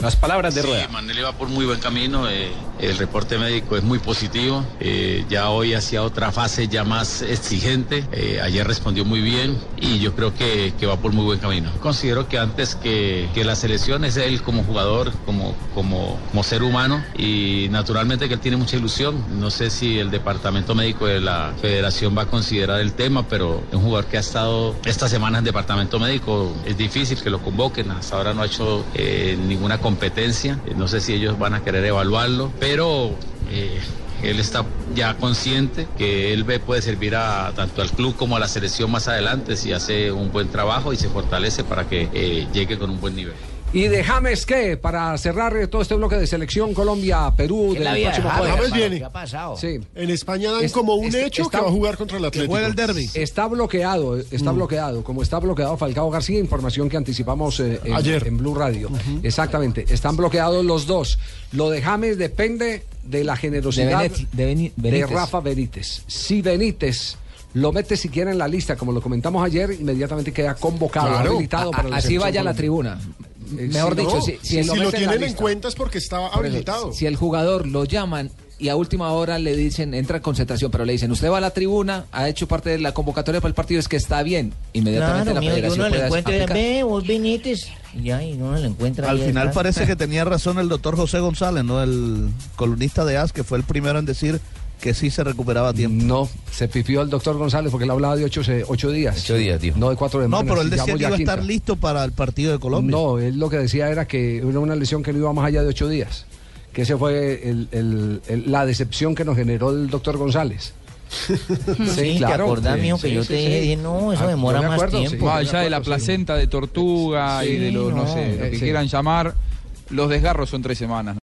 Las palabras de Rueda. Sí, Manuel va por muy buen camino. eh, el reporte médico es muy positivo. eh, ya hoy hacia otra fase ya más exigente. eh, ayer respondió muy bien y yo creo que, que va por muy buen camino. Considero que antes que, que la selección es él como jugador, como, como, como ser humano y naturalmente que él tiene mucha ilusión. No sé si el departamento médico de la federación va a considerar el tema, pero un jugador que ha estado esta semana en departamento médico. Es difícil que lo convoquen. Hasta ahora no ha hecho eh, ninguna competencia. No sé si ellos van a querer evaluarlo, eh, él está ya consciente que él puede servir a tanto al club como a la selección más adelante si hace un buen trabajo y se fortalece para que eh, llegue con un buen nivel. Y de James, ¿qué? Para cerrar todo este bloque de selección Colombia-Perú del próximo jueves. James viene. ¿Qué ha pasado? Sí. En España dan Es- como un es- hecho está- que va a jugar contra el Atlético. juega el derby. Está bloqueado, está bloqueado, como está bloqueado Falcao García, información que anticipamos eh, en, Ayer. en Blue Radio. Exactamente, están bloqueados los dos. Lo de James depende de la generosidad De Benet- de Beni- de Benítez. Rafa Benítez. Si Benítez lo mete siquiera en la lista, como lo comentamos ayer, inmediatamente queda convocado, Claro. habilitado para la Así vaya a la tribuna. Eh, Mejor si dicho, no, si, si si, Si el- lo en tienen en cuenta es porque estaba por eso, habilitado. si el jugador lo llaman y a última hora le dicen, entra en concentración, pero le dicen, usted va a la tribuna, ha hecho parte de la convocatoria para el partido, es que está bien. Inmediatamente Claro, la federación uno le puede encuentra y aplicar. ve, vos Benítez. Y ya, y uno le encuentra. Al ahí final parece que tenía razón el doctor José González, ¿no? El columnista de AS, que fue el primero en decir que sí se recuperaba a tiempo. No, se pifió el doctor González porque él hablaba de ocho, ocho días. Ocho días, dijo. No de cuatro No, semanas. pero él decía que iba a quinta. estar listo para el partido de Colombia. No, él lo que decía era que era una lesión que no iba más allá de ocho días. Que ese fue el- el- el- la decepción que nos generó el doctor González. Sí, te acordás, sí, mijo, que sí, yo sí, te sí. dije, dije, no, eso Ah, demora más acuerdo, tiempo. Más allá de la placenta de tortuga y de los, no, no. sé, lo que sí. quieran llamar, los desgarros son tres semanas.